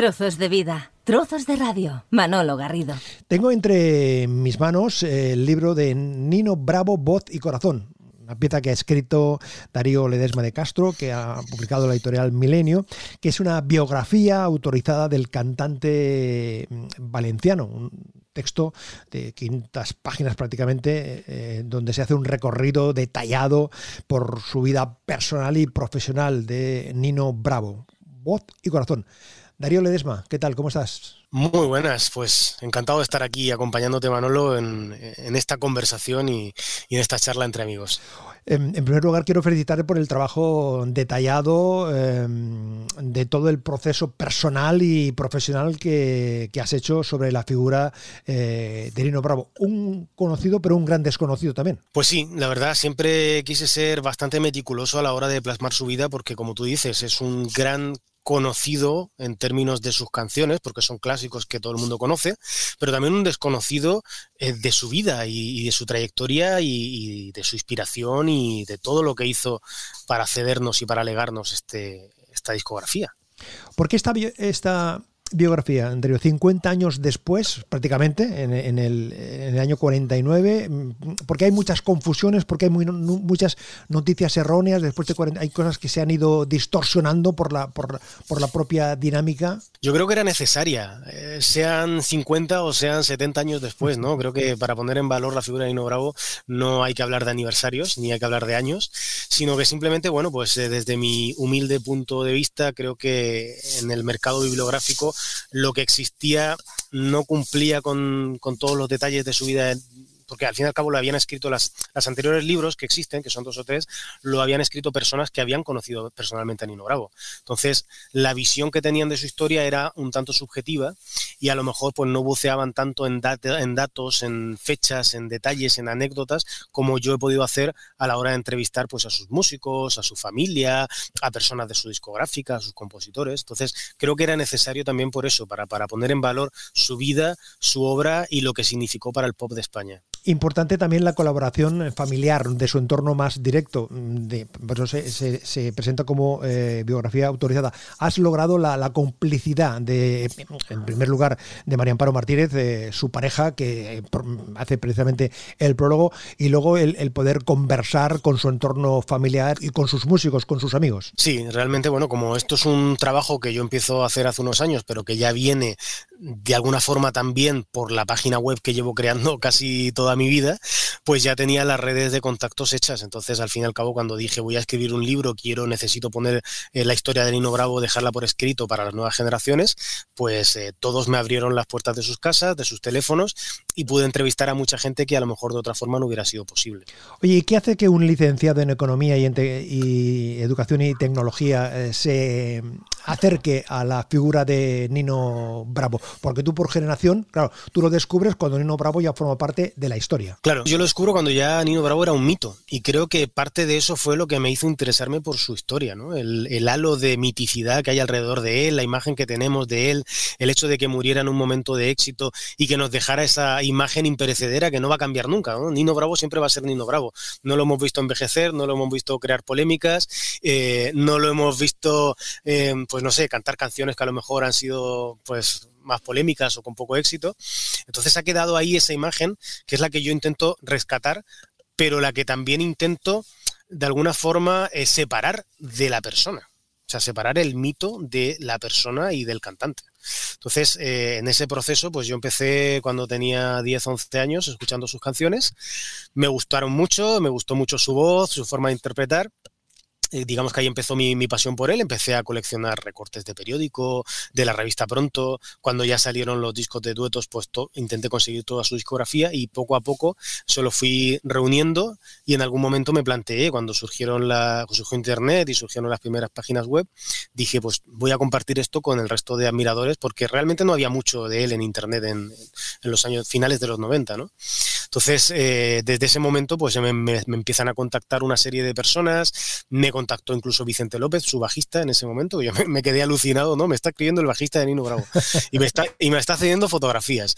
Trozos de vida, trozos de radio. Manolo Garrido. Tengo entre mis manos el libro de Nino Bravo, Voz y Corazón. Una pieza que ha escrito Darío Ledesma de Castro, que ha publicado la editorial Milenio, que es una biografía autorizada del cantante mm, valenciano, un texto de 500 páginas prácticamente, eh, donde se hace un recorrido detallado por su vida personal y profesional de Nino Bravo, voz y corazón. Darío Ledesma, ¿qué tal? ¿Cómo estás? Muy buenas, pues encantado de estar aquí acompañándote, Manolo, en, esta conversación y, en esta charla entre amigos. En, primer lugar, quiero felicitarte por el trabajo detallado em, de todo el proceso personal y profesional que, has hecho sobre la figura eh, de Nino Bravo. Un conocido, pero un gran desconocido también. Pues sí, la verdad, siempre quise ser bastante meticuloso a la hora de plasmar su vida, porque como tú dices, es un gran conocido en términos de sus canciones, porque son clásicos que todo el mundo conoce, pero también un desconocido eh, de su vida y, de su trayectoria y, de su inspiración y de todo lo que hizo para cedernos y para legarnos este, esta discografía. ¿Por qué esta, esta biografía, Andrea, 50 años después, prácticamente, en, el, año 49, mm, porque hay muchas confusiones, porque hay muchas noticias erróneas, después de 40, hay cosas que se han ido distorsionando por la, por, por la propia dinámica. Yo creo que era necesaria, eh, sean 50 o sean 70 años después, ¿no? Creo que para poner en valor la figura de Nino Bravo no hay que hablar de aniversarios, ni hay que hablar de años, sino que simplemente, bueno, pues eh, desde mi humilde punto de vista, creo que en el mercado bibliográfico lo que existía no cumplía con, con todos los detalles de su vida porque al fin y al cabo lo habían escrito las, las anteriores libros que existen, que son dos o tres, lo habían escrito personas que habían conocido personalmente a Nino Bravo. Entonces, la visión que tenían de su historia era un tanto subjetiva y a lo mejor pues no buceaban tanto en, en datos, en fechas, en detalles, en anécdotas, como yo he podido hacer a la hora de entrevistar pues a sus músicos, a su familia, a personas de su discográfica, a sus compositores. Entonces, creo que era necesario también por eso, para, para poner en valor su vida, su obra y lo que significó para el pop de España. Importante también la colaboración familiar de su entorno más directo. De, se, presenta como eh, biografía autorizada. Has logrado la, complicidad de, en primer lugar, de María Amparo Martínez, de su pareja, que eh, hace precisamente el prólogo, y luego el, poder conversar con su entorno familiar y con sus músicos, con sus amigos. Sí, realmente, bueno, como esto es un trabajo que yo empiezo a hacer hace unos años, pero que ya viene de alguna forma también por la página web que llevo creando casi toda mi vida, pues ya tenía las redes de contactos hechas. Entonces, al fin y al cabo, cuando dije voy a escribir un libro, quiero, necesito poner eh, la historia de Nino Bravo, dejarla por escrito para las nuevas generaciones, pues eh, todos me abrieron las puertas de sus casas, de sus teléfonos y pude entrevistar a mucha gente que a lo mejor de otra forma no hubiera sido posible. Oye, ¿qué hace que un licenciado en Economía y, y Educación y Tecnología eh, se acerque a la figura de Nino Bravo? Porque tú por generación, claro, tú lo descubres cuando Nino Bravo ya forma parte de la historia. Claro, yo lo descubro cuando ya Nino Bravo era un mito y creo que parte de eso fue lo que me hizo interesarme por su historia, ¿no? El, halo de miticidad que hay alrededor de él, la imagen que tenemos de él, el hecho de que muriera en un momento de éxito y que nos dejara esa imagen imperecedera que no va a cambiar nunca. ¿no? Nino Bravo siempre va a ser Nino Bravo. No lo hemos visto envejecer, no lo hemos visto crear polémicas, eh, no lo hemos visto, eh, pues no sé, cantar canciones que a lo mejor han sido, pues más polémicas o con poco éxito. Entonces ha quedado ahí esa imagen que es la que yo intento rescatar, pero la que también intento de alguna forma eh, separar de la persona. O sea, separar el mito de la persona y del cantante. Entonces, eh, en ese proceso, pues yo empecé cuando tenía 10, 11 años escuchando sus canciones. Me gustaron mucho, me gustó mucho su voz, su forma de interpretar eh, digamos que ahí empezó mi, pasión por él. Empecé a coleccionar recortes de periódico, de la revista Pronto. Cuando ya salieron los discos de duetos, pues intenté conseguir toda su discografía y poco a poco se lo fui reuniendo y en algún momento me planteé, cuando surgieron la, surgió Internet y surgieron las primeras páginas web, dije, pues voy a compartir esto con el resto de admiradores porque realmente no había mucho de él en Internet en, los años finales de los 90, ¿no? Entonces, eh, desde ese momento, pues me, me, empiezan a contactar una serie de personas, me contactó incluso Vicente López, su bajista en ese momento, yo me, quedé alucinado, ¿no? Me está escribiendo el bajista de Nino Bravo y me está, y me está cediendo fotografías.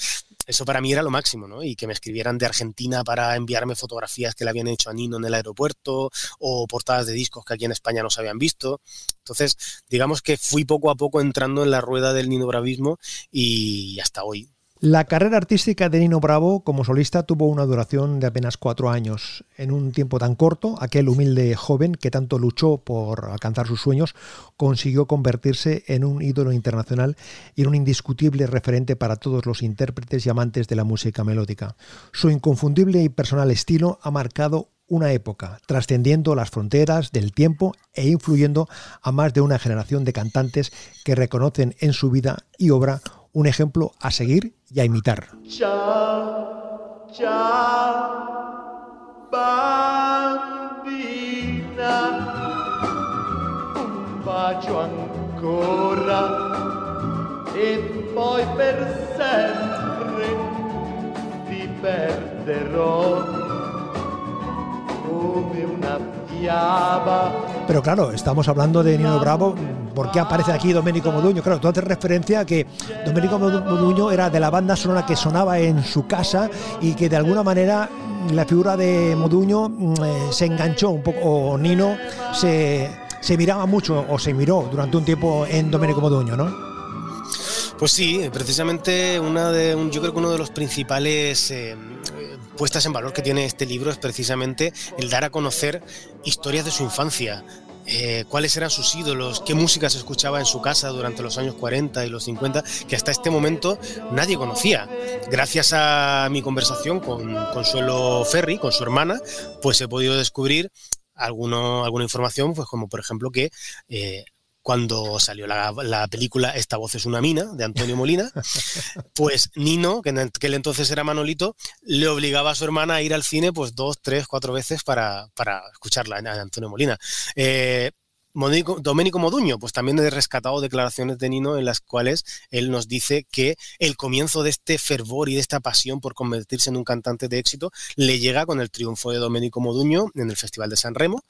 Eso para mí era lo máximo, ¿no? Y que me escribieran de Argentina para enviarme fotografías que le habían hecho a Nino en el aeropuerto o portadas de discos que aquí en España no se habían visto. Entonces, digamos que fui poco a poco entrando en la rueda del Nino Bravismo y hasta hoy la carrera artística de Nino Bravo como solista tuvo una duración de apenas cuatro años. En un tiempo tan corto, aquel humilde joven que tanto luchó por alcanzar sus sueños consiguió convertirse en un ídolo internacional y en un indiscutible referente para todos los intérpretes y amantes de la música melódica. Su inconfundible y personal estilo ha marcado una época, trascendiendo las fronteras del tiempo e influyendo a más de una generación de cantantes que reconocen en su vida y obra un ejemplo a seguir y a imitar. Ciao, ciao, bambina, un bacio ancora e poi per sempre ti perderò come una fiaba pero claro, estamos hablando de Nino Bravo. ¿Por qué aparece aquí Domenico Moduño? Claro, tú haces referencia a que Domenico Moduño era de la banda sonora que sonaba en su casa y que de alguna manera la figura de Moduño mm, eh, se enganchó un poco, o Nino se, miraba mucho o se miró durante un tiempo en Domenico Moduño, ¿no? Pues sí, precisamente una de, yo creo que uno de los principales eh, puestas en valor que tiene este libro es precisamente el dar a conocer historias de su infancia, eh, cuáles eran sus ídolos, qué música se escuchaba en su casa durante los años 40 y los 50, que hasta este momento nadie conocía. Gracias a mi conversación con Consuelo Ferri, con su hermana, pues he podido descubrir alguna información, pues como por ejemplo que eh, cuando salió la, película Esta voz es una mina de Antonio Molina, pues Nino, que en aquel entonces era Manolito, le obligaba a su hermana a ir al cine pues dos, tres, cuatro veces para, para escucharla, a Antonio Molina. Eh, Domenico Moduño, pues también he rescatado declaraciones de Nino en las cuales él nos dice que el comienzo de este fervor y de esta pasión por convertirse en un cantante de éxito le llega con el triunfo de Domenico Moduño en el Festival de San Remo,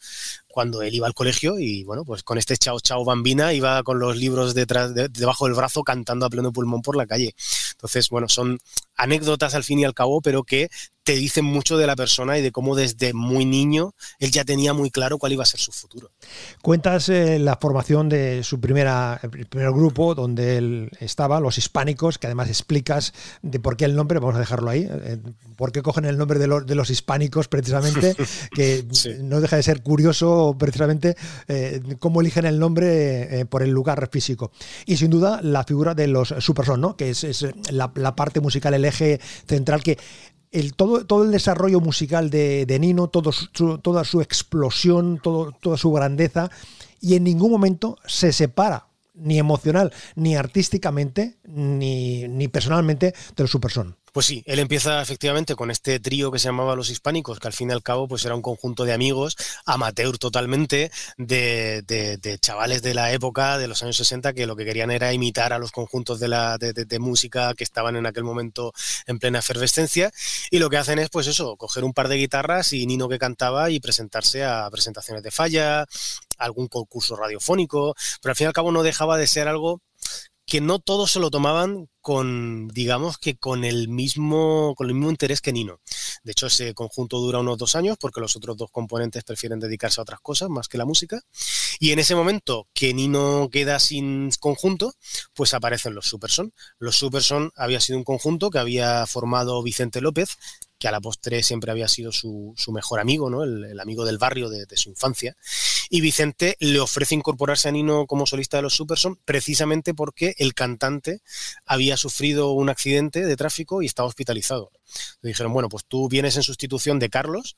cuando él iba al colegio y bueno, pues con este chao chao bambina iba con los libros detrás debajo del brazo cantando a pleno pulmón por la calle. Entonces, bueno, son anécdotas al fin y al cabo, pero que te dicen mucho de la persona y de cómo desde muy niño él ya tenía muy claro cuál iba a ser su futuro. Cuentas eh, la formación de su primera, el primer grupo donde él estaba, los hispánicos, que además explicas de por qué el nombre, vamos a dejarlo ahí, eh, por qué cogen el nombre de, los, de los hispánicos precisamente, que no deja de ser curioso precisamente eh, cómo eligen el nombre por el lugar físico. Y sin duda la figura de los Superson, ¿no? que es, es la, la parte musical, el central que el, todo, todo el desarrollo musical de, Nino, todo toda su explosión, todo, toda su grandeza, y en ningún momento se separa, ni emocional, ni artísticamente, ni, ni personalmente, de los Superson. Pues sí, él empieza efectivamente con este trío que se llamaba Los Hispánicos, que al fin y al cabo pues era un conjunto de amigos, amateur totalmente, de, chavales de la época, de los años 60, que lo que querían era imitar a los conjuntos de, la, de, música que estaban en aquel momento en plena efervescencia. Y lo que hacen es pues eso, coger un par de guitarras y Nino que cantaba y presentarse a presentaciones de falla, algún concurso radiofónico, pero al fin y al cabo no dejaba de ser algo que no todos se lo tomaban con, digamos que con el mismo, con el mismo interés que Nino. De hecho, ese conjunto dura unos dos años porque los otros dos componentes prefieren dedicarse a otras cosas más que la música. Y en ese momento que Nino queda sin conjunto, pues aparecen los Superson. Los Superson había sido un conjunto que había formado Vicente López, que a la postre siempre había sido su, mejor amigo, ¿no? el, amigo del barrio de, su infancia. Y Vicente le ofrece incorporarse a Nino como solista de los Superson precisamente porque el cantante había sufrido un accidente de tráfico y estaba hospitalizado. Le dijeron, bueno, pues tú vienes en sustitución de Carlos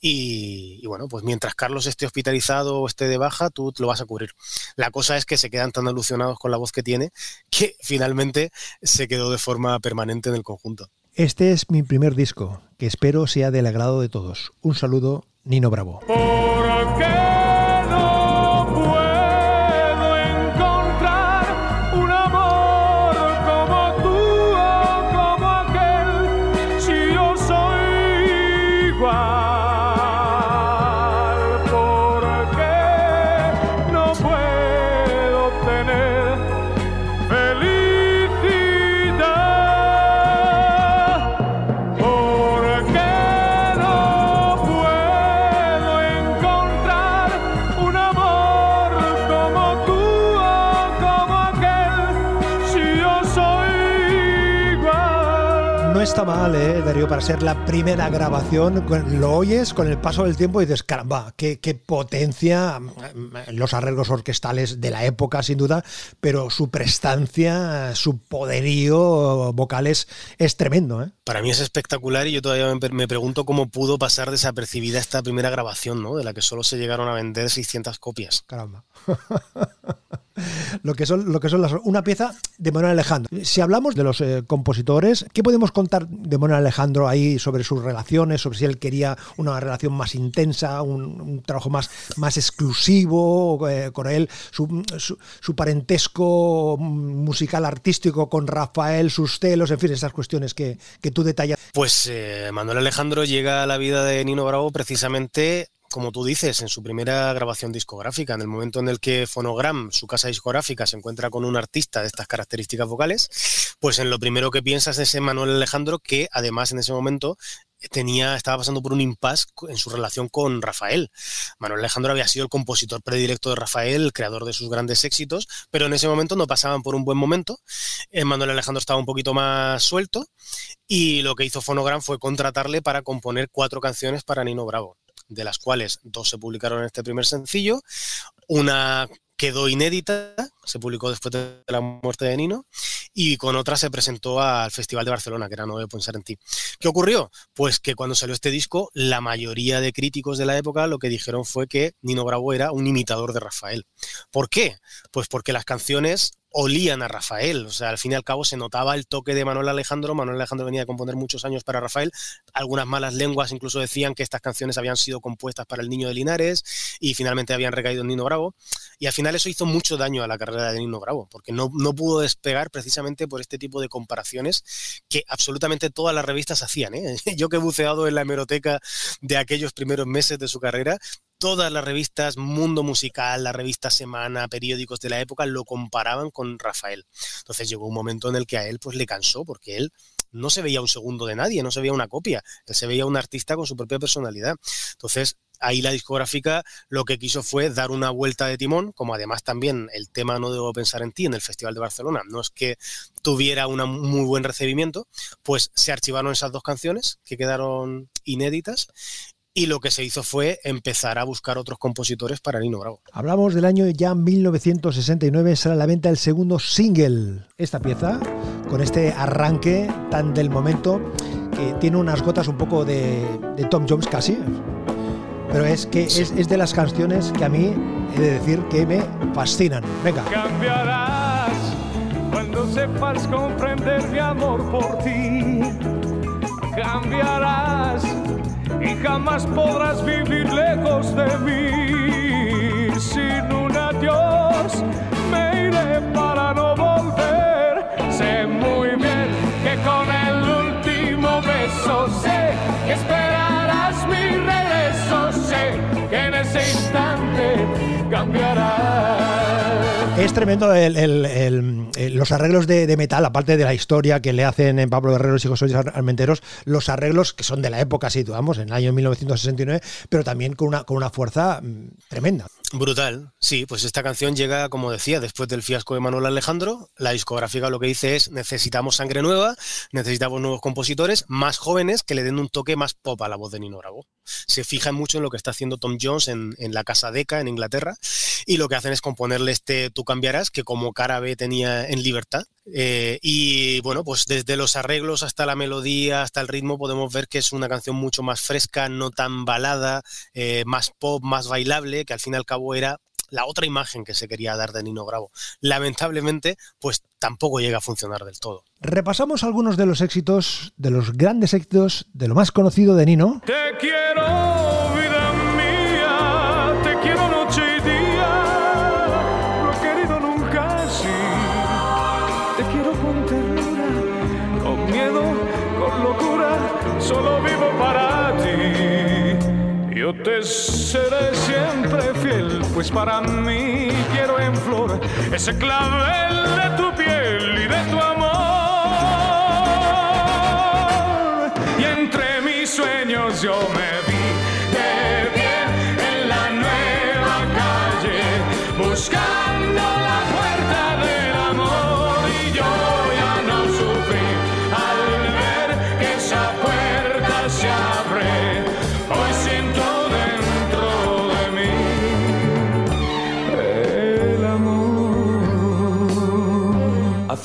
y, y, bueno, pues mientras Carlos esté hospitalizado o esté de baja, tú lo vas a cubrir. La cosa es que se quedan tan alusionados con la voz que tiene que finalmente se quedó de forma permanente en el conjunto. Este es mi primer disco, que espero sea del agrado de todos. Un saludo, Nino Bravo. no está mal, ¿eh, Darío? Para ser la primera grabación, lo oyes con el paso del tiempo y dices, caramba, qué, potencia, mm, los arreglos orquestales de la época, sin duda, pero su prestancia, su poderío vocales es tremendo. ¿eh? Para mí es espectacular y yo todavía me pregunto cómo pudo pasar desapercibida esta primera grabación, ¿no? De la que solo se llegaron a vender 600 copias. Caramba. lo que son, lo que son las, una pieza de Manuel Alejandro. Si hablamos de los eh, compositores, ¿qué podemos contar de Manuel Alejandro ahí sobre sus relaciones, sobre si él quería una relación más intensa, un, trabajo más, más exclusivo eh, con él, su, su, parentesco musical artístico con Rafael, sus celos, en fin, esas cuestiones que, que tú detallas? Pues eh, Manuel Alejandro llega a la vida de Nino Bravo precisamente como tú dices, en su primera grabación discográfica, en el momento en el que Phonogram, su casa discográfica, se encuentra con un artista de estas características vocales, pues en lo primero que piensas es en Manuel Alejandro, que además en ese momento tenía, estaba pasando por un impasse en su relación con Rafael. Manuel Alejandro había sido el compositor predilecto de Rafael, el creador de sus grandes éxitos, pero en ese momento no pasaban por un buen momento. Eh, Manuel Alejandro estaba un poquito más suelto y lo que hizo Phonogram fue contratarle para componer cuatro canciones para Nino Bravo de las cuales dos se publicaron en este primer sencillo, una quedó inédita, se publicó después de la muerte de Nino, y con otra se presentó al Festival de Barcelona, que era No debo pensar en ti. ¿Qué ocurrió? Pues que cuando salió este disco, la mayoría de críticos de la época lo que dijeron fue que Nino Bravo era un imitador de Rafael. ¿Por qué? Pues porque las canciones olían a Rafael. O sea, al fin y al cabo se notaba el toque de Manuel Alejandro. Manuel Alejandro venía a componer muchos años para Rafael. Algunas malas lenguas incluso decían que estas canciones habían sido compuestas para el niño de Linares y finalmente habían recaído en Nino Bravo. Y al final eso hizo mucho daño a la carrera de Nino Bravo, porque no, no pudo despegar precisamente por este tipo de comparaciones que absolutamente todas las revistas hacían. ¿eh? Yo que he buceado en la hemeroteca de aquellos primeros meses de su carrera, todas las revistas, Mundo Musical, la revista Semana, periódicos de la época, lo comparaban con Rafael. Entonces llegó un momento en el que a él pues le cansó, porque él no se veía un segundo de nadie, no se veía una copia, él se veía un artista con su propia personalidad. Entonces, ahí la discográfica lo que quiso fue dar una vuelta de timón, como además también el tema No debo pensar en ti en el Festival de Barcelona no es que tuviera un muy buen recibimiento, pues se archivaron esas dos canciones que quedaron inéditas y lo que se hizo fue empezar a buscar otros compositores para Nino Bravo. Hablamos del año ya 1969, sale a la venta el segundo single. Esta pieza, con este arranque tan del momento, que tiene unas gotas un poco de, Tom Jones casi, pero es que es, de las canciones que a mí he de decir que me fascinan. Venga. Cambiarás cuando sepas comprender mi amor por ti. Cambiarás jamás podrás vivir lejos de mí. Sin un adiós me iré para no volver. Sé muy bien que con el último beso sé que esperarás mi regreso. Sé que en ese instante. Es tremendo los arreglos de, metal, aparte de la historia que le hacen en Pablo Guerrero y José Armenteros, los arreglos que son de la época, situamos, en el año 1969, pero también con una, con una fuerza mm, tremenda. Brutal, sí, pues esta canción llega, como decía, después del fiasco de Manuel Alejandro. La discográfica lo que dice es necesitamos sangre nueva, necesitamos nuevos compositores, más jóvenes que le den un toque más pop a la voz de Nino. Se fijan mucho en lo que está haciendo Tom Jones en, la Casa Deca, en Inglaterra, y lo que hacen es componerle este Tú cambiarás, que como cara B tenía en libertad. Eh, y bueno, pues desde los arreglos hasta la melodía, hasta el ritmo, podemos ver que es una canción mucho más fresca, no tan balada, eh, más pop, más bailable, que al fin y al cabo era la otra imagen que se quería dar de Nino Bravo. Lamentablemente, pues tampoco llega a funcionar del todo. Repasamos algunos de los éxitos, de los grandes éxitos, de lo más conocido de Nino. Te quiero, vida mía, te quiero noche y día, no he querido nunca así. Te quiero con ternura, con miedo, con locura, solo vivo para ti. Yo te seré siempre fiel, pues para mí quiero en flor ese clavel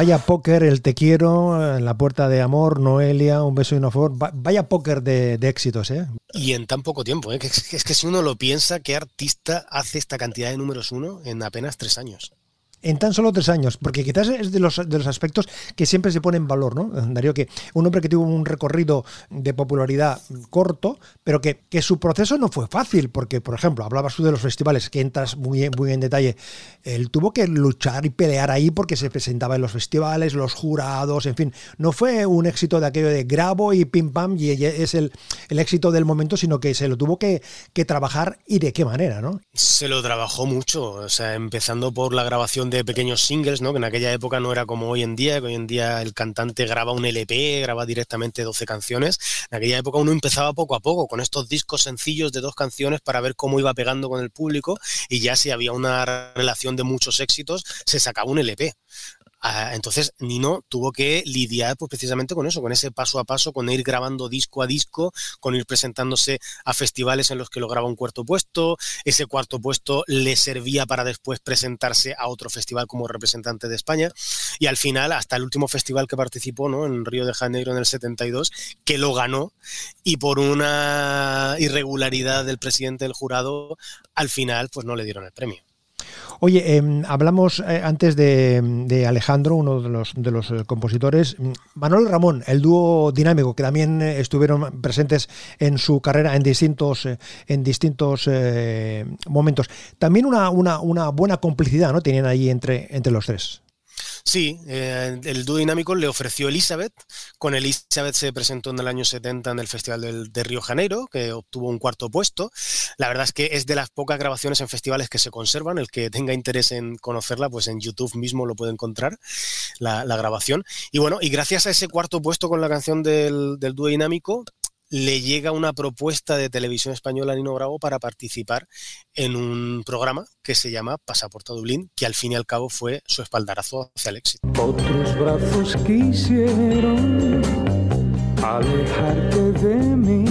Vaya póker, el te quiero, la puerta de amor, Noelia, un beso y una flor. Va- Vaya póker de, éxitos, ¿eh? Y en tan poco tiempo, ¿eh? es que si uno lo piensa, ¿qué artista hace esta cantidad de números uno en apenas tres años? En tan solo tres años, porque quizás es de los, de los aspectos que siempre se pone en valor, ¿no? Darío, que un hombre que tuvo un recorrido de popularidad corto, pero que, que su proceso no fue fácil, porque, por ejemplo, hablabas tú de los festivales, que entras muy, muy en detalle, él tuvo que luchar y pelear ahí porque se presentaba en los festivales, los jurados, en fin, no fue un éxito de aquello de grabo y pim pam y es el, el éxito del momento, sino que se lo tuvo que, que trabajar y de qué manera, ¿no? Se lo trabajó mucho, o sea, empezando por la grabación de pequeños singles, ¿no? Que en aquella época no era como hoy en día, que hoy en día el cantante graba un LP, graba directamente 12 canciones. En aquella época uno empezaba poco a poco con estos discos sencillos de dos canciones para ver cómo iba pegando con el público y ya si había una relación de muchos éxitos, se sacaba un LP. Ah, entonces Nino tuvo que lidiar pues, precisamente con eso, con ese paso a paso, con ir grabando disco a disco, con ir presentándose a festivales en los que lograba un cuarto puesto. Ese cuarto puesto le servía para después presentarse a otro festival como representante de España. Y al final, hasta el último festival que participó, ¿no? en Río de Janeiro en el 72, que lo ganó y por una irregularidad del presidente del jurado, al final pues no le dieron el premio. Oye, eh, hablamos eh, antes de, Alejandro, uno de los, de los eh, compositores, Manuel Ramón, el dúo dinámico, que también eh, estuvieron presentes en su carrera en distintos, en distintos momentos. También una, una, una, buena complicidad ¿no? tenían ahí entre, entre los tres. Sí, eh, el dúo dinámico le ofreció Elizabeth. Con Elizabeth se presentó en el año 70 en el Festival del, de Río Janeiro, que obtuvo un cuarto puesto. La verdad es que es de las pocas grabaciones en festivales que se conservan. El que tenga interés en conocerla, pues en YouTube mismo lo puede encontrar, la, la grabación. Y bueno, y gracias a ese cuarto puesto con la canción del, del dúo dinámico, le llega una propuesta de televisión española a Nino Bravo para participar en un programa que se llama Pasaporte a Dublín, que al fin y al cabo fue su espaldarazo hacia el éxito. Otros brazos quisieron alejarte de mí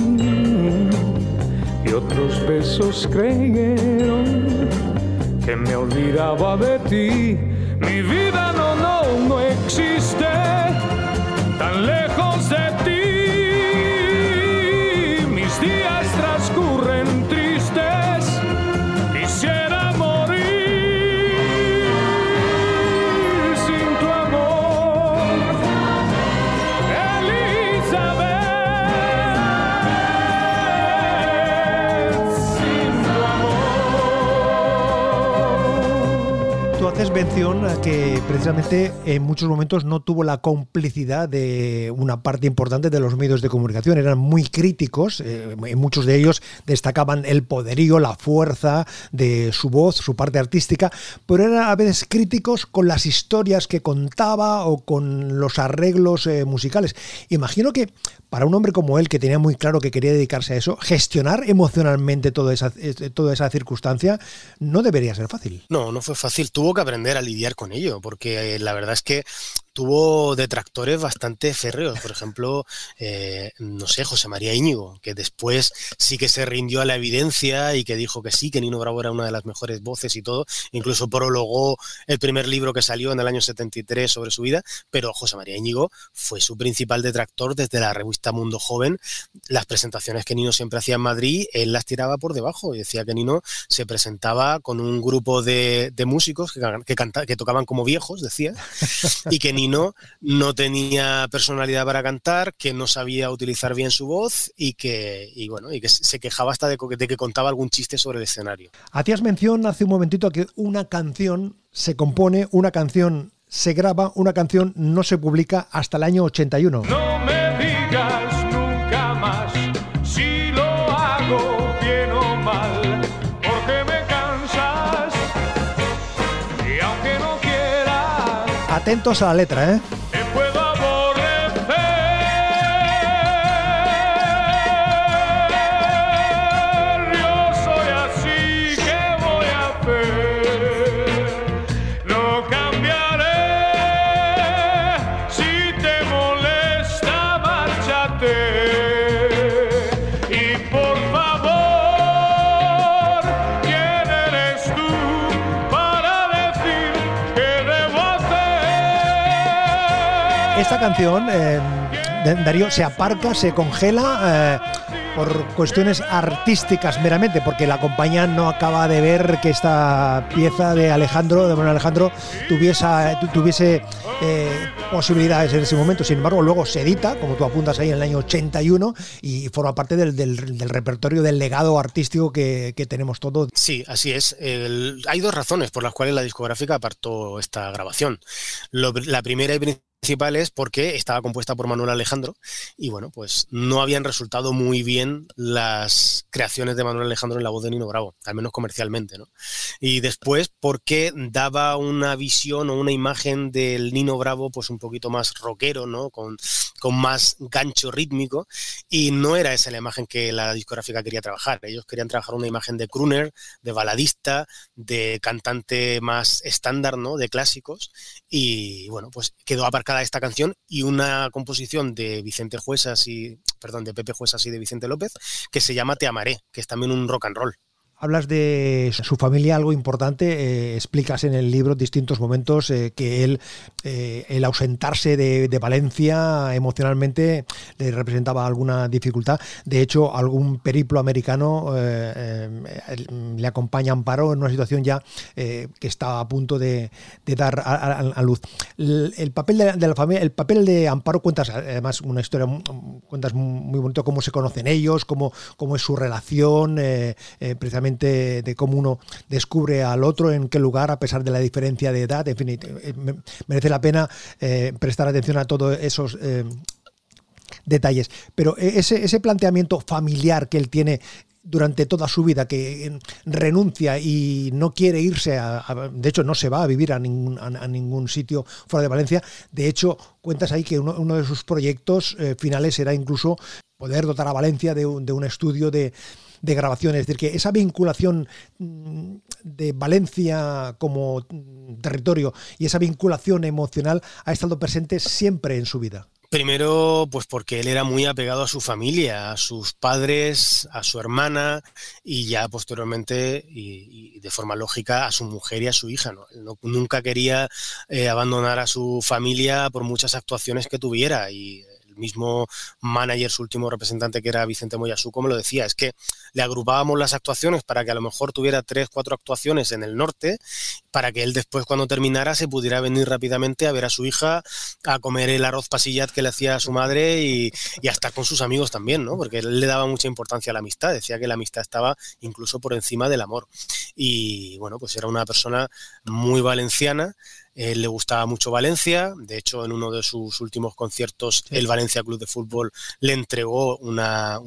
y otros besos creyeron que me olvidaba de ti. Mi vida no, no, no existe mención a que precisamente en muchos momentos no tuvo la complicidad de una parte importante de los medios de comunicación. Eran muy críticos, eh, muchos de ellos destacaban el poderío, la fuerza de su voz, su parte artística, pero eran a veces críticos con las historias que contaba o con los arreglos eh, musicales. Imagino que para un hombre como él, que tenía muy claro que quería dedicarse a eso, gestionar emocionalmente toda esa, eh, toda esa circunstancia no debería ser fácil. No, no fue fácil. Tuvo que aprender a lidiar con ello, porque eh, la verdad es que tuvo detractores bastante férreos. Por ejemplo, eh, no sé, José María Íñigo, que después sí que se rindió a la evidencia y que dijo que sí, que Nino Bravo era una de las mejores voces y todo. Incluso prologó el primer libro que salió en el año 73 sobre su vida, pero José María Íñigo fue su principal detractor desde la revista Mundo Joven. Las presentaciones que Nino siempre hacía en Madrid, él las tiraba por debajo y decía que Nino se presentaba con un grupo de, músicos que, que, que tocaban como viejos, decía, y que Nino no tenía personalidad para cantar, que no sabía utilizar bien su voz y que, bueno, y que se quejaba hasta de, de que contaba algún chiste sobre el escenario. Hacías mención hace un momentito que una canción se compone, una canción se graba, una canción no se publica hasta el año 81. No me Atentos a la letra, ¿eh? Esta canción, eh, Darío, se aparca, se congela. Eh, por cuestiones artísticas meramente, porque la compañía no acaba de ver que esta pieza de Alejandro, de Manuel Alejandro, tuviese, tuviese eh, posibilidades en ese momento. Sin embargo, luego se edita, como tú apuntas ahí, en el año 81 y forma parte del, repertorio, del legado artístico que, tenemos todos. Sí, así es. hay dos razones por las cuales la discográfica apartó esta grabación. la primera y principal es porque estaba compuesta por Manuel Alejandro y bueno, pues no habían resultado muy bien las creaciones de Manuel Alejandro en la voz de Nino Bravo, al menos comercialmente, ¿no? Y después porque daba una visión o una imagen del Nino Bravo pues un poquito más rockero, ¿no? Con, con más gancho rítmico y no era esa la imagen que la discográfica quería trabajar. Ellos querían trabajar una imagen de crooner, de baladista, de cantante más estándar, ¿no? De clásicos y bueno, pues quedó aparcado esta canción y una composición de Vicente Juesas y, perdón, de Pepe Juesas y de Vicente López que se llama Te amaré, que es también un rock and roll. Hablas de su familia, algo importante. Eh, explicas en el libro distintos momentos eh, que él, eh, el ausentarse de, Valencia emocionalmente le representaba alguna dificultad. De hecho, algún periplo americano le acompaña a Amparo en una situación ya que está a punto de, dar a, luz. El, papel de, la familia, el papel de Amparo cuentas además una historia, cuentas muy bonito cómo se conocen ellos, cómo, cómo es su relación, precisamente de, cómo uno descubre al otro, en qué lugar, a pesar de la diferencia de edad. En fin, eh, merece la pena eh, prestar atención a todos esos eh, detalles. Pero ese, ese planteamiento familiar que él tiene durante toda su vida, que renuncia y no quiere irse, a, de hecho no se va a vivir a ningún, a, ningún sitio fuera de Valencia. De hecho, cuentas ahí que uno, de sus proyectos finales era incluso poder dotar a Valencia de un, de un estudio de, de grabación. Es decir, que esa vinculación mm, de Valencia como territorio y esa vinculación emocional ha estado presente siempre en su vida. Primero, pues porque él era muy apegado a su familia, a sus padres, a su hermana y ya posteriormente y, de forma lógica a su mujer y a su hija. nunca quería eh, abandonar a su familia por muchas actuaciones que tuviera y mismo manager, su último representante que era Vicente Moyasú, como lo decía, es que le agrupábamos las actuaciones para que a lo mejor tuviera tres, cuatro actuaciones en el norte, para que él después cuando terminara se pudiera venir rápidamente a ver a su hija, a comer el arroz pasillat que le hacía a su madre y, y a estar con sus amigos también, ¿no? Porque él le daba mucha importancia a la amistad, decía que la amistad estaba incluso por encima del amor. Y bueno, pues era una persona muy valenciana, le gustaba mucho Valencia, de hecho en uno de sus últimos conciertos el Valencia Club de Fútbol le entregó una,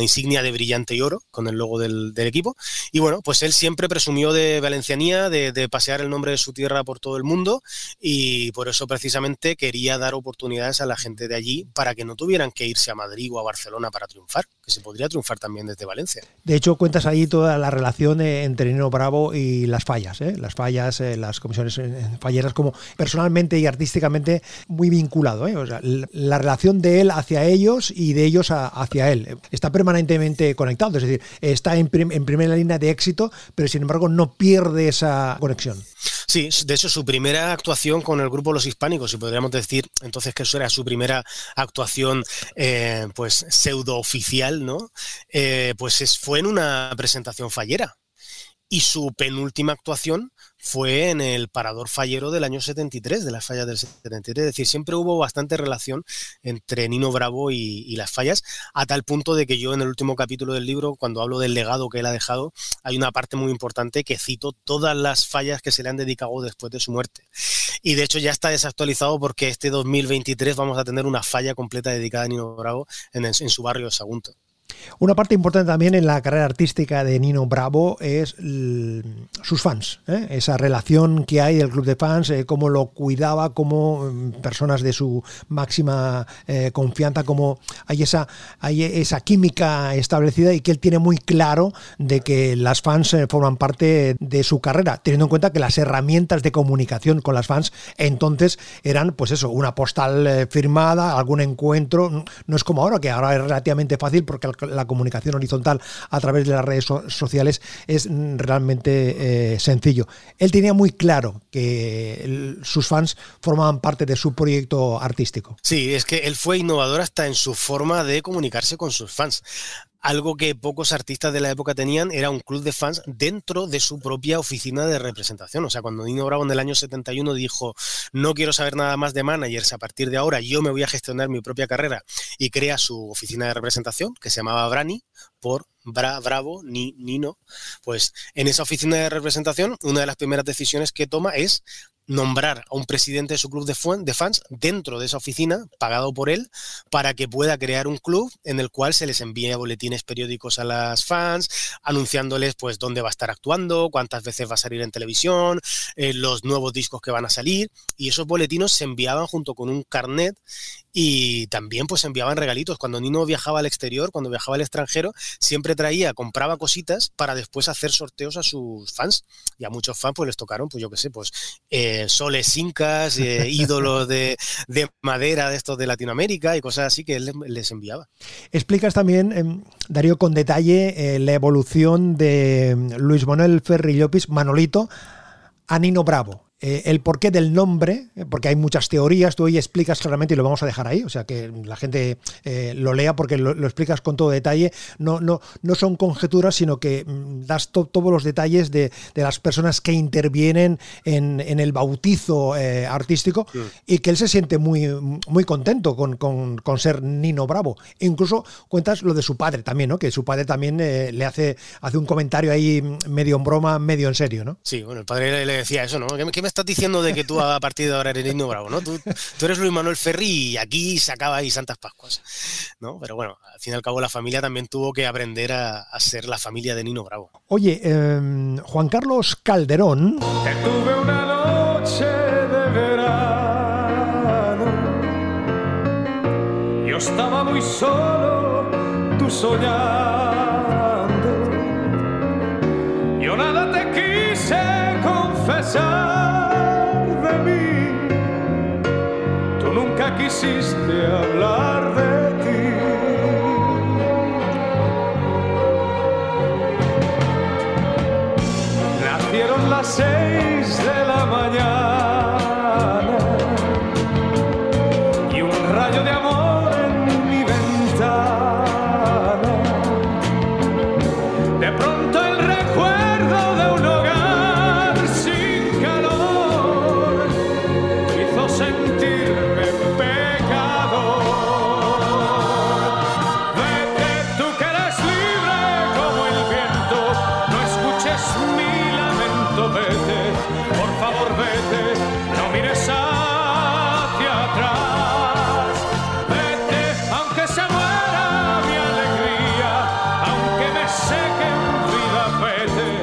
insignia de brillante y oro con el logo del, equipo. Y bueno, pues él siempre presumió de valencianía, de, de pasear el nombre de su tierra por todo el mundo y por eso precisamente quería dar oportunidades a la gente de allí para que no tuvieran que irse a Madrid o a Barcelona para triunfar, que se podría triunfar también desde Valencia. De hecho, cuentas ahí toda la relación eh, entre Nino Bravo y las fallas, ¿eh? las fallas, eh, las comisiones falleras, como personalmente y artísticamente muy vinculado. Sea, la relación de él hacia ellos y de ellos hacia él. Está permanentemente conectado, es decir, está en, primera línea de éxito, pero sin embargo no pierde esa conexión. Sí, de hecho su primera actuación con el grupo Los Hispánicos, y podríamos decir entonces que eso era su primera actuación eh, pues pseudo oficial, ¿no? Eh, pues fue en una presentación fallera. Y su penúltima actuación fue en el parador fallero del año 73, de las fallas del 73. Es decir, siempre hubo bastante relación entre Nino Bravo y, las fallas, a tal punto de que yo en el último capítulo del libro, cuando hablo del legado que él ha dejado, hay una parte muy importante que cito todas las fallas que se le han dedicado después de su muerte. Y de hecho ya está desactualizado porque este 2023 vamos a tener una falla completa dedicada a Nino Bravo en, en su barrio de Sagunto. Una parte importante también en la carrera artística de Nino Bravo es sus fans, ¿eh? esa relación que hay del club de fans, eh, cómo lo cuidaba, como mm, personas de su máxima eh, confianza, cómo hay esa, hay esa química establecida y que él tiene muy claro de que las fans forman parte de su carrera, teniendo en cuenta que las herramientas de comunicación con las fans entonces eran, pues eso, una postal firmada, algún encuentro, no es como ahora, que ahora es relativamente fácil porque la comunicación horizontal a través de las redes sociales es realmente eh, sencillo. Él tenía muy claro que sus fans formaban parte de su proyecto artístico. Sí, es que él fue innovador hasta en su forma de comunicarse con sus fans algo que pocos artistas de la época tenían era un club de fans dentro de su propia oficina de representación. O sea, cuando Nino Bravo en el año 71 dijo, no quiero saber nada más de managers, a partir de ahora yo me voy a gestionar mi propia carrera y crea su oficina de representación, que se llamaba Brani, por Bra, Bravo, ni, Nino, pues en esa oficina de representación, una de las primeras decisiones que toma es nombrar a un presidente de su club de, fans dentro de esa oficina, pagado por él, para que pueda crear un club en el cual se les envíe boletines periódicos a las fans, anunciándoles pues dónde va a estar actuando, cuántas veces va a salir en televisión, eh, los nuevos discos que van a salir, y esos boletinos se enviaban junto con un carnet y también pues enviaban regalitos. Cuando Nino viajaba al exterior, cuando viajaba al extranjero, siempre traía, compraba cositas para después hacer sorteos a sus fans. Y a muchos fans pues les tocaron, pues yo qué sé, pues eh, soles incas, eh, ídolos de, madera de estos de Latinoamérica y cosas así que él les enviaba. Explicas también, em, Darío, con detalle eh, la evolución de em, Luis Manuel Ferri Llopis, Manolito, a Nino Bravo. Eh, el porqué del nombre, eh, porque hay muchas teorías, tú hoy explicas claramente y lo vamos a dejar ahí, o sea que la gente eh, lo lea porque lo, explicas con todo detalle. No, no, no son conjeturas, sino que mm, das todos los detalles de, las personas que intervienen en, el bautizo artístico y que él se siente muy, muy contento con, ser Nino Bravo. E incluso cuentas lo de su padre también, ¿no? que su padre también le hace, hace un comentario ahí medio en broma, medio en serio. ¿no? Sí, bueno, el padre le decía eso, ¿no? ¿Qué estás diciendo de que tú a partir de ahora eres Nino Bravo, ¿no? Tú, eres Luis Manuel Ferri y aquí se acaba ahí Santas Pascuas, ¿no? Pero bueno, al fin y al cabo la familia también tuvo que aprender a, ser la familia de Nino Bravo. Oye, em, Juan Carlos Calderón... Te tuve una noche de verano Yo estaba muy solo, tú soñando Yo nada te quise confesar quisiste hablar de ti. Nacieron las seis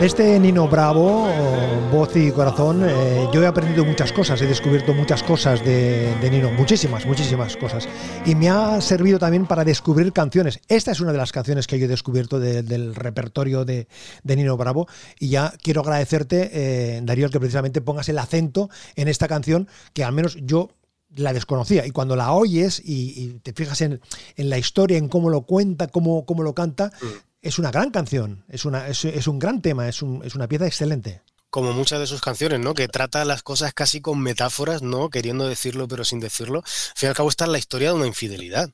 Este Nino Bravo, voz y corazón, eh, yo he aprendido muchas cosas, he descubierto muchas cosas de, Nino, muchísimas, muchísimas cosas. Y me ha servido también para descubrir canciones. Esta es una de las canciones que yo he descubierto de, del repertorio de, Nino Bravo. Y ya quiero agradecerte, eh, Darío, que precisamente pongas el acento en esta canción, que al menos yo la desconocía. Y cuando la oyes y, te fijas en, en, la historia, en cómo lo cuenta, cómo, cómo lo canta, mm es una gran canción, es, una, es, un gran tema, es, es, una pieza excelente. Como muchas de sus canciones, ¿no? Que trata las cosas casi con metáforas, ¿no? Queriendo decirlo pero sin decirlo. Al fin y al cabo está la historia de una infidelidad.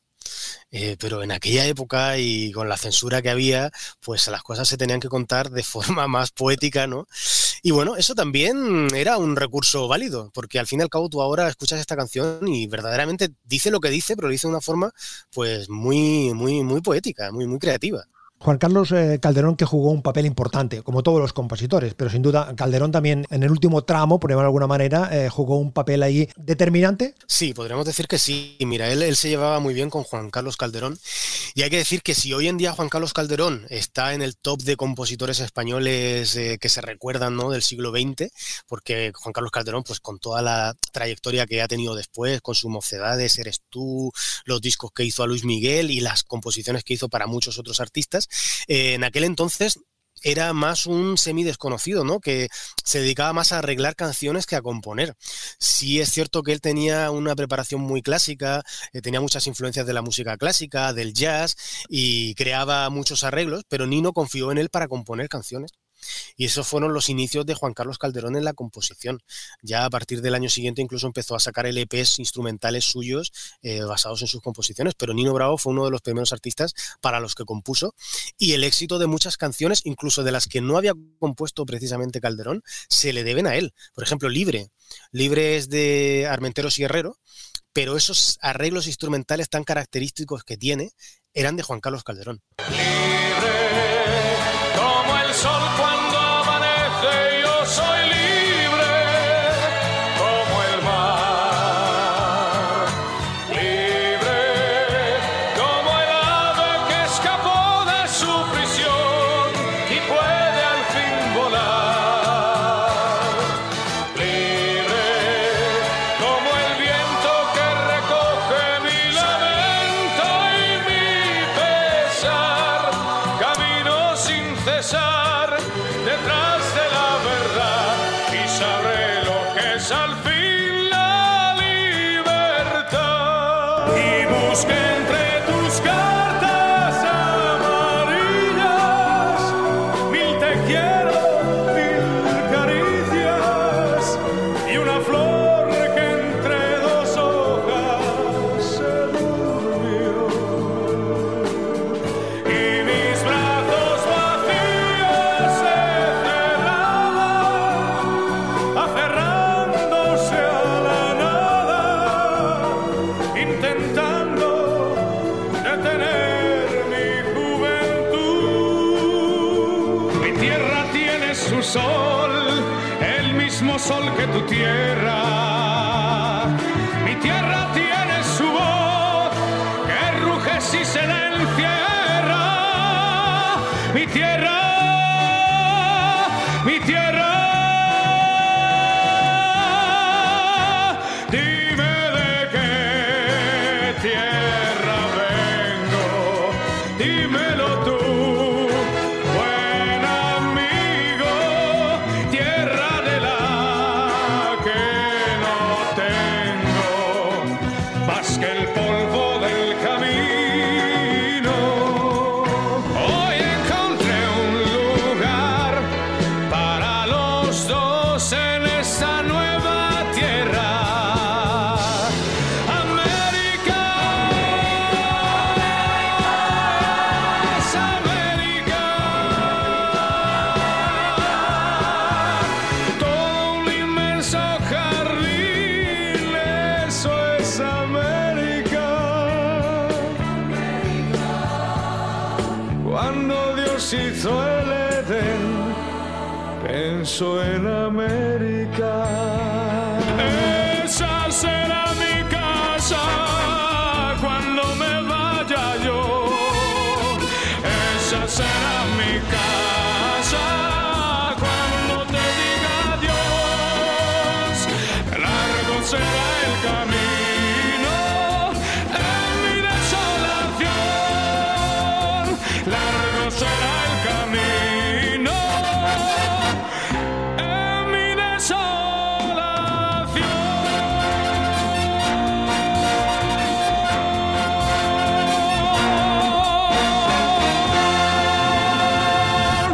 Eh, pero en aquella época y con la censura que había, pues las cosas se tenían que contar de forma más poética, ¿no? Y bueno, eso también era un recurso válido, porque al fin y al cabo tú ahora escuchas esta canción y verdaderamente dice lo que dice, pero lo dice de una forma pues muy, muy, muy poética, muy, muy creativa. Juan Carlos eh, Calderón que jugó un papel importante, como todos los compositores, pero sin duda Calderón también en el último tramo, por llamarlo de alguna manera, eh, jugó un papel ahí determinante. Sí, podríamos decir que sí. Mira, él, se llevaba muy bien con Juan Carlos Calderón y hay que decir que si hoy en día Juan Carlos Calderón está en el top de compositores españoles eh, que se recuerdan ¿no? del siglo XX, porque Juan Carlos Calderón, pues con toda la trayectoria que ha tenido después, con sus mocedades, Eres tú, los discos que hizo a Luis Miguel y las composiciones que hizo para muchos otros artistas, eh, en aquel entonces era más un semi desconocido, ¿no? Que se dedicaba más a arreglar canciones que a componer. Sí es cierto que él tenía una preparación muy clásica, eh, tenía muchas influencias de la música clásica, del jazz y creaba muchos arreglos, pero Nino confió en él para componer canciones. Y esos fueron los inicios de Juan Carlos Calderón en la composición. Ya a partir del año siguiente incluso empezó a sacar LPs instrumentales suyos eh, basados en sus composiciones, pero Nino Bravo fue uno de los primeros artistas para los que compuso y el éxito de muchas canciones, incluso de las que no había compuesto precisamente Calderón, se le deben a él. Por ejemplo, Libre. Libre es de Armenteros y Herrero, pero esos arreglos instrumentales tan característicos que tiene eran de Juan Carlos Calderón. En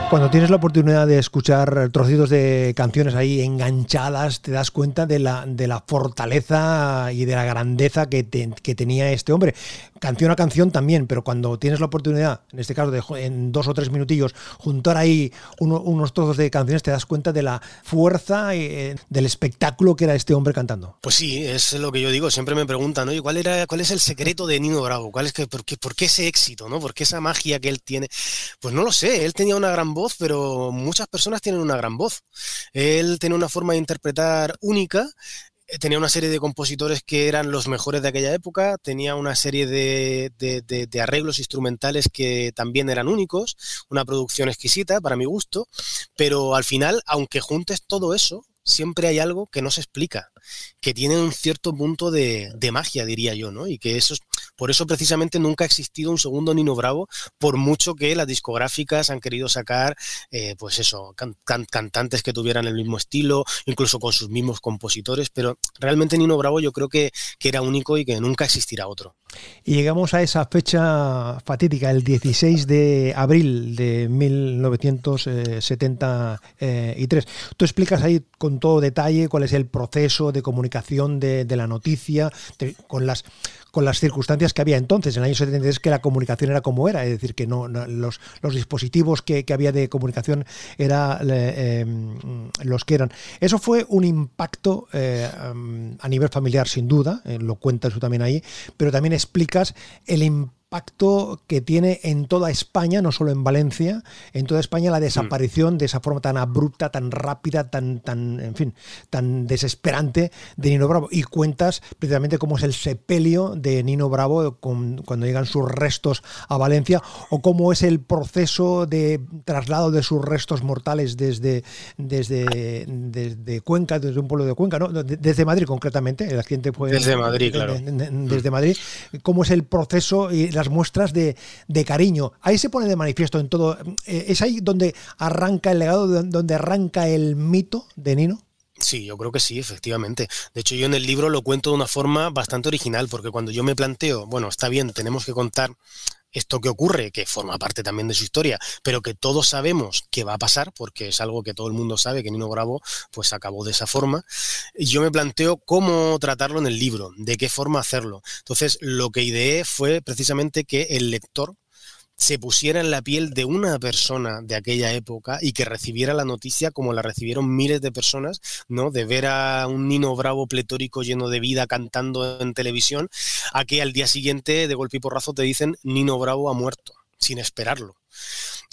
Cuando tienes la oportunidad de escuchar trocitos de canciones ahí enganchadas, te das cuenta de la, de la fortaleza y de la grandeza que, que tenía este hombre. Canción a canción también, pero cuando tienes la oportunidad, en este caso de en dos o tres minutillos, juntar ahí uno- unos trozos de canciones, te das cuenta de la fuerza eh, del espectáculo que era este hombre cantando. Pues sí, es lo que yo digo. Siempre me preguntan, oye, ¿cuál era, cuál es el secreto de Nino Bravo? ¿Cuál es que, por, qué, por qué ese éxito, no? ¿Por qué esa magia que él tiene? Pues no lo sé. Él tenía una gran voz, pero muchas personas tienen una gran voz. Él tenía una forma de interpretar única. Tenía una serie de compositores que eran los mejores de aquella época, tenía una serie de, de- arreglos instrumentales que también eran únicos, una producción exquisita para mi gusto, pero al final, aunque juntes todo eso, siempre hay algo que no se explica, que tiene un cierto punto de magia, diría yo, ¿no? Y que eso es, por eso precisamente nunca ha existido un segundo Nino Bravo, por mucho que las discográficas han querido sacar, eh, pues eso, can- can- cantantes que tuvieran el mismo estilo, incluso con sus mismos compositores, pero realmente Nino Bravo yo creo que, que era único y que nunca existirá otro. Y llegamos a esa fecha fatídica, el 16 de abril de 1973. Tú explicas ahí con todo detalle cuál es el proceso de comunicación de, la noticia, con las con las circunstancias que había entonces, en el año 73, que la comunicación era como era, es decir, que no, los, los dispositivos que, que había de comunicación eran los que eran. Eso fue un impacto eh, um, a nivel familiar, sin duda, eh, lo cuentas tú también ahí, pero también explicas el impacto que tiene en toda España, no solo en Valencia, en toda España la desaparición de esa forma tan abrupta, tan rápida, tan, tan, en fin, tan desesperante de Nino Bravo. Y cuentas precisamente cómo es el sepelio de Nino Bravo con- cuando llegan sus restos a Valencia, o cómo es el proceso de traslado de sus restos mortales desde, desde, desde Cuenca, desde un pueblo de Cuenca, ¿no? De- desde Madrid concretamente. El accidente fue Desde Madrid, claro. de- desde Madrid, cómo es el proceso y las muestras de, de cariño. Ahí se pone de manifiesto en todo. eh, ¿Es ahí donde arranca el legado, don- donde arranca el mito de Nino? Sí, yo creo que sí, efectivamente. De hecho, yo en el libro lo cuento de una forma bastante original, porque cuando yo me planteo, bueno, está bien, tenemos que contar esto que ocurre, que forma parte también de su historia, pero que todos sabemos que va a pasar, porque es algo que todo el mundo sabe, que Nino Bravo pues acabó de esa forma, yo me planteo cómo tratarlo en el libro, de qué forma hacerlo. Entonces, lo que ideé fue precisamente que el lector se pusiera en la piel de una persona de aquella época y que recibiera la noticia como la recibieron miles de personas, ¿no? De ver a un Nino Bravo pletórico lleno de vida cantando en televisión, a que al día siguiente de golpe y porrazo te dicen Nino Bravo ha muerto, sin esperarlo.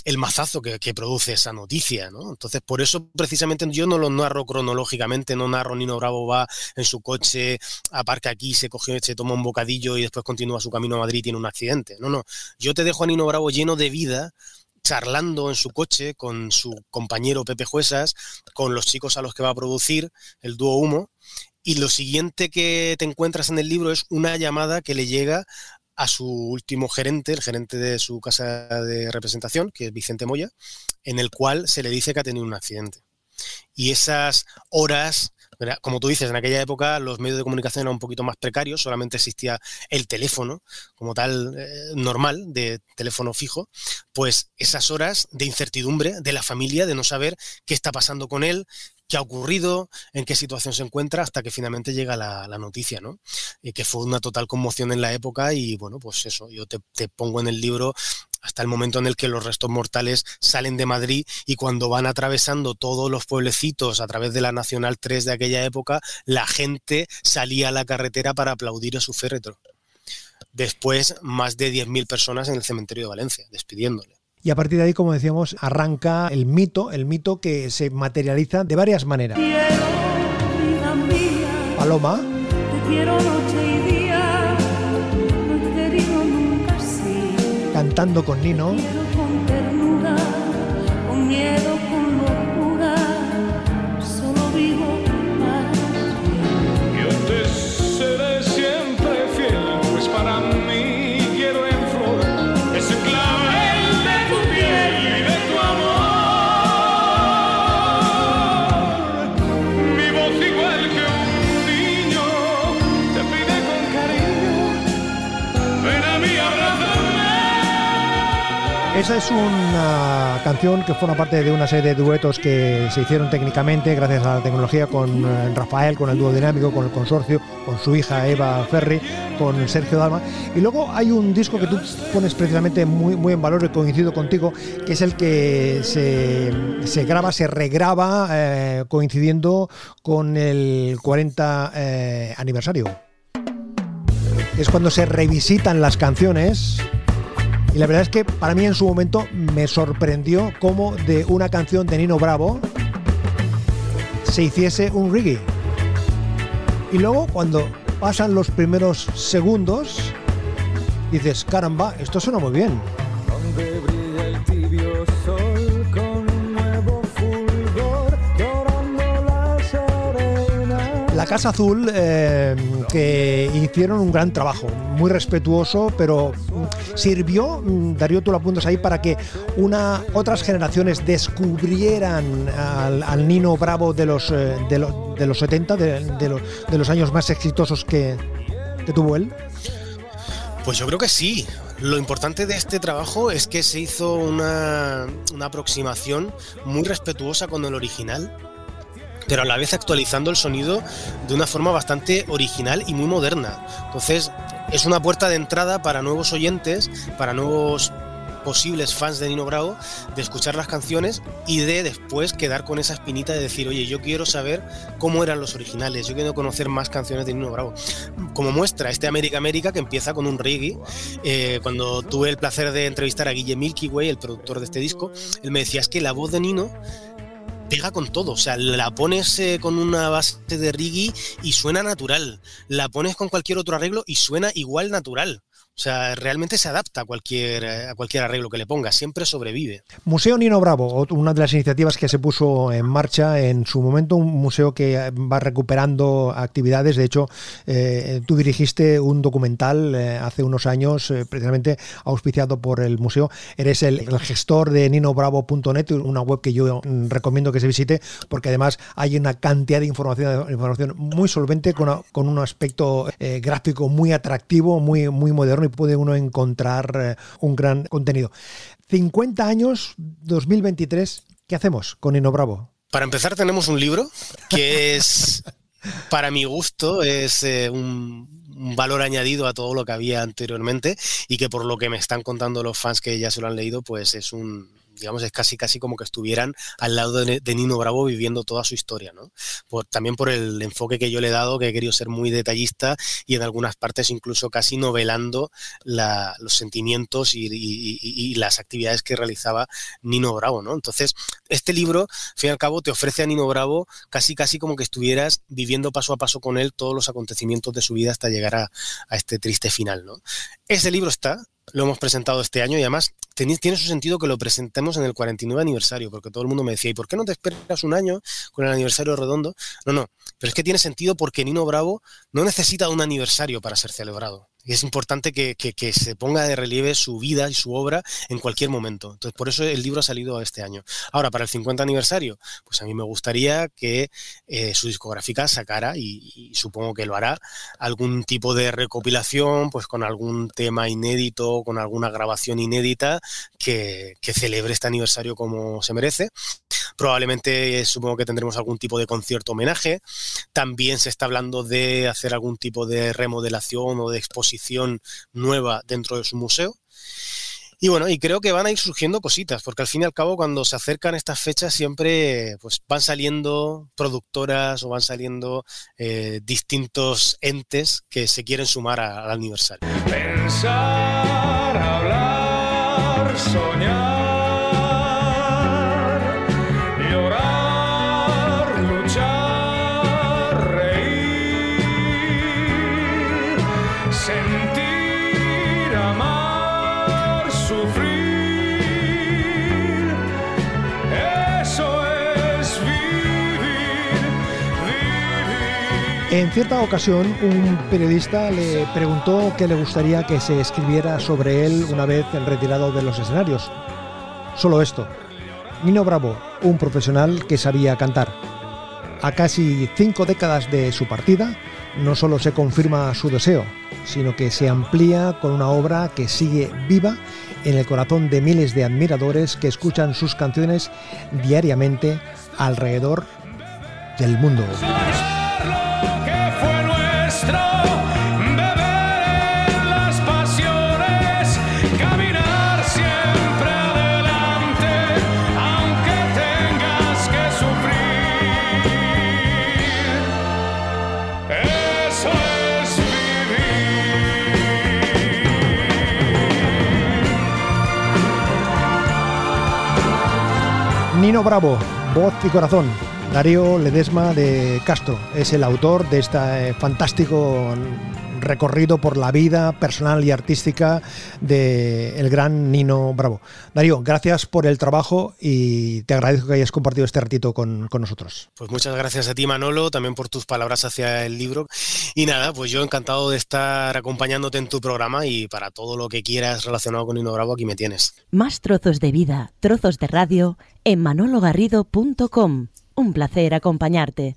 El mazazo que, produce esa noticia, ¿no? Entonces, por eso precisamente yo no lo narro cronológicamente, no narro Nino Bravo va en su coche, aparca aquí, se coge, se toma un bocadillo y después continúa su camino a Madrid y tiene un accidente. No, no. Yo te dejo a Nino Bravo lleno de vida, charlando en su coche con su compañero Pepe Juesas, con los chicos a los que va a producir el dúo Humo. Y lo siguiente que te encuentras en el libro es una llamada que le llega a su último gerente, el gerente de su casa de representación, que es Vicente Moya, en el cual se le dice que ha tenido un accidente. Y esas horas. Como tú dices, en aquella época los medios de comunicación eran un poquito más precarios, solamente existía el teléfono como tal eh, normal, de teléfono fijo, pues esas horas de incertidumbre de la familia, de no saber qué está pasando con él, qué ha ocurrido, en qué situación se encuentra, hasta que finalmente llega la, noticia, ¿no? Y que fue una total conmoción en la época y bueno, pues eso, yo te pongo en el libro hasta el momento en el que los restos mortales salen de Madrid y cuando van atravesando todos los pueblecitos a través de la Nacional 3 de aquella época, la gente salía a la carretera para aplaudir a su féretro. Después, más de 10.000 personas en el cementerio de Valencia, despidiéndole. Y a partir de ahí, como decíamos, arranca el mito, el mito que se materializa de varias maneras. vida mía, Paloma, te quiero noche y día, cantando con Nino, Esa es una canción que forma parte de una serie de duetos que se hicieron técnicamente gracias a la tecnología con eh, Rafael, con el dúo dinámico, con el consorcio, con su hija Eva Ferri, con Sergio Dalma. Y luego hay un disco que tú pones precisamente muy, muy en valor y coincido contigo, que es el que se, se graba, se regraba eh, coincidiendo con el 40 eh, aniversario. Es cuando se revisitan las canciones y la verdad es que para mí en su momento me sorprendió cómo de una canción de Nino Bravo se hiciese un reggae. Y luego cuando pasan los primeros segundos, dices, caramba, esto suena muy bien. La Casa Azul, eh, que hicieron un gran trabajo, muy respetuoso, pero mm, sirvió, mm, Darío, tú lo apuntas ahí, para que una, otras generaciones descubrieran al, Nino Bravo de los, eh, de, lo- de los 70, de, de los, de los años más exitosos que, que tuvo él. Pues yo creo que sí. Lo importante de este trabajo es que se hizo una, una aproximación muy respetuosa con el original, pero a la vez actualizando el sonido de una forma bastante original y muy moderna. Entonces, es una puerta de entrada para nuevos oyentes, para nuevos posibles fans de Nino Bravo, de escuchar las canciones y de después quedar con esa espinita de decir, oye, yo quiero saber cómo eran los originales, yo quiero conocer más canciones de Nino Bravo. Como muestra este América América que empieza con un reggae, eh, cuando tuve el placer de entrevistar a Guille Milky Way, el productor de este disco, él me decía, es que la voz de Nino pega con todo, o sea, la pones eh, con una base de reggae y suena natural, la pones con cualquier otro arreglo y suena igual natural. O sea, realmente se adapta a cualquier, eh, a cualquier arreglo que le pongas, siempre sobrevive. Museo Nino Bravo, una de las iniciativas que se puso en marcha en su momento, un museo que eh, va recuperando actividades. De hecho, eh, tú dirigiste un documental hace unos años, precisamente auspiciado por el museo. Eres el, gestor de ninobravo.net, una web que yo mm, recomiendo que se visite, porque además hay una cantidad de información, muy solvente, con, un aspecto gráfico muy atractivo, muy moderno y puede uno encontrar eh, un gran contenido. 50 años, 2023, ¿qué hacemos con Nino Bravo? Para empezar, tenemos un libro que es, para mi gusto, es eh, un, un valor añadido a todo lo que había anteriormente y que por lo que me están contando los fans que ya se lo han leído, pues es un, digamos, es casi casi como que estuvieran al lado de, Nino Bravo viviendo toda su historia, ¿no? Por, también por el enfoque que yo le he dado, que he querido ser muy detallista y en algunas partes incluso casi novelando la- los sentimientos y las actividades que realizaba Nino Bravo, ¿no? Entonces, este libro, al fin y al cabo, te ofrece a Nino Bravo casi casi como que estuvieras viviendo paso a paso con él todos los acontecimientos de su vida hasta llegar a, a este triste final, ¿no? Ese libro está, lo hemos presentado este año y además tiene su sentido que lo presentemos en el 49 aniversario, porque todo el mundo me decía, ¿y por qué no te esperas un año con el aniversario redondo? No, no, pero es que tiene sentido porque Nino Bravo no necesita un aniversario para ser celebrado. Es importante que, se ponga de relieve su vida y su obra en cualquier momento. Entonces, por eso el libro ha salido este año. Ahora, para el 50 aniversario, pues a mí me gustaría que eh, su discográfica sacara, y, supongo que lo hará, algún tipo de recopilación, pues con algún tema inédito, con alguna grabación inédita que celebre este aniversario como se merece. Probablemente eh, supongo que tendremos algún tipo de concierto homenaje. También se está hablando de hacer algún tipo de remodelación o de exposición nueva dentro de su museo. Y bueno, y creo que van a ir surgiendo cositas, porque al fin y al cabo cuando se acercan estas fechas siempre pues van saliendo productoras o van saliendo eh, distintos entes que se quieren sumar a- al aniversario. Pensar, hablar, soñar, En cierta ocasión, un periodista le preguntó qué le gustaría que se escribiera sobre él una vez retirado de los escenarios. Solo esto. Nino Bravo, un profesional que sabía cantar. A casi cinco décadas de su partida, no solo se confirma su deseo, sino que se amplía con una obra que sigue viva en el corazón de miles de admiradores que escuchan sus canciones diariamente alrededor del mundo. Nino Bravo, voz y corazón. Darío Ledesma de Castro es el autor de este eh, fantástico recorrido por la vida personal y artística del el gran Nino Bravo. Darío, gracias por el trabajo y te agradezco que hayas compartido este ratito con, con, nosotros. Pues muchas gracias a ti, Manolo, también por tus palabras hacia el libro. Y nada, pues yo encantado de estar acompañándote en tu programa y para todo lo que quieras relacionado con Nino Bravo, aquí me tienes. Más trozos de vida, trozos de radio en manologarrido.com. Un placer acompañarte.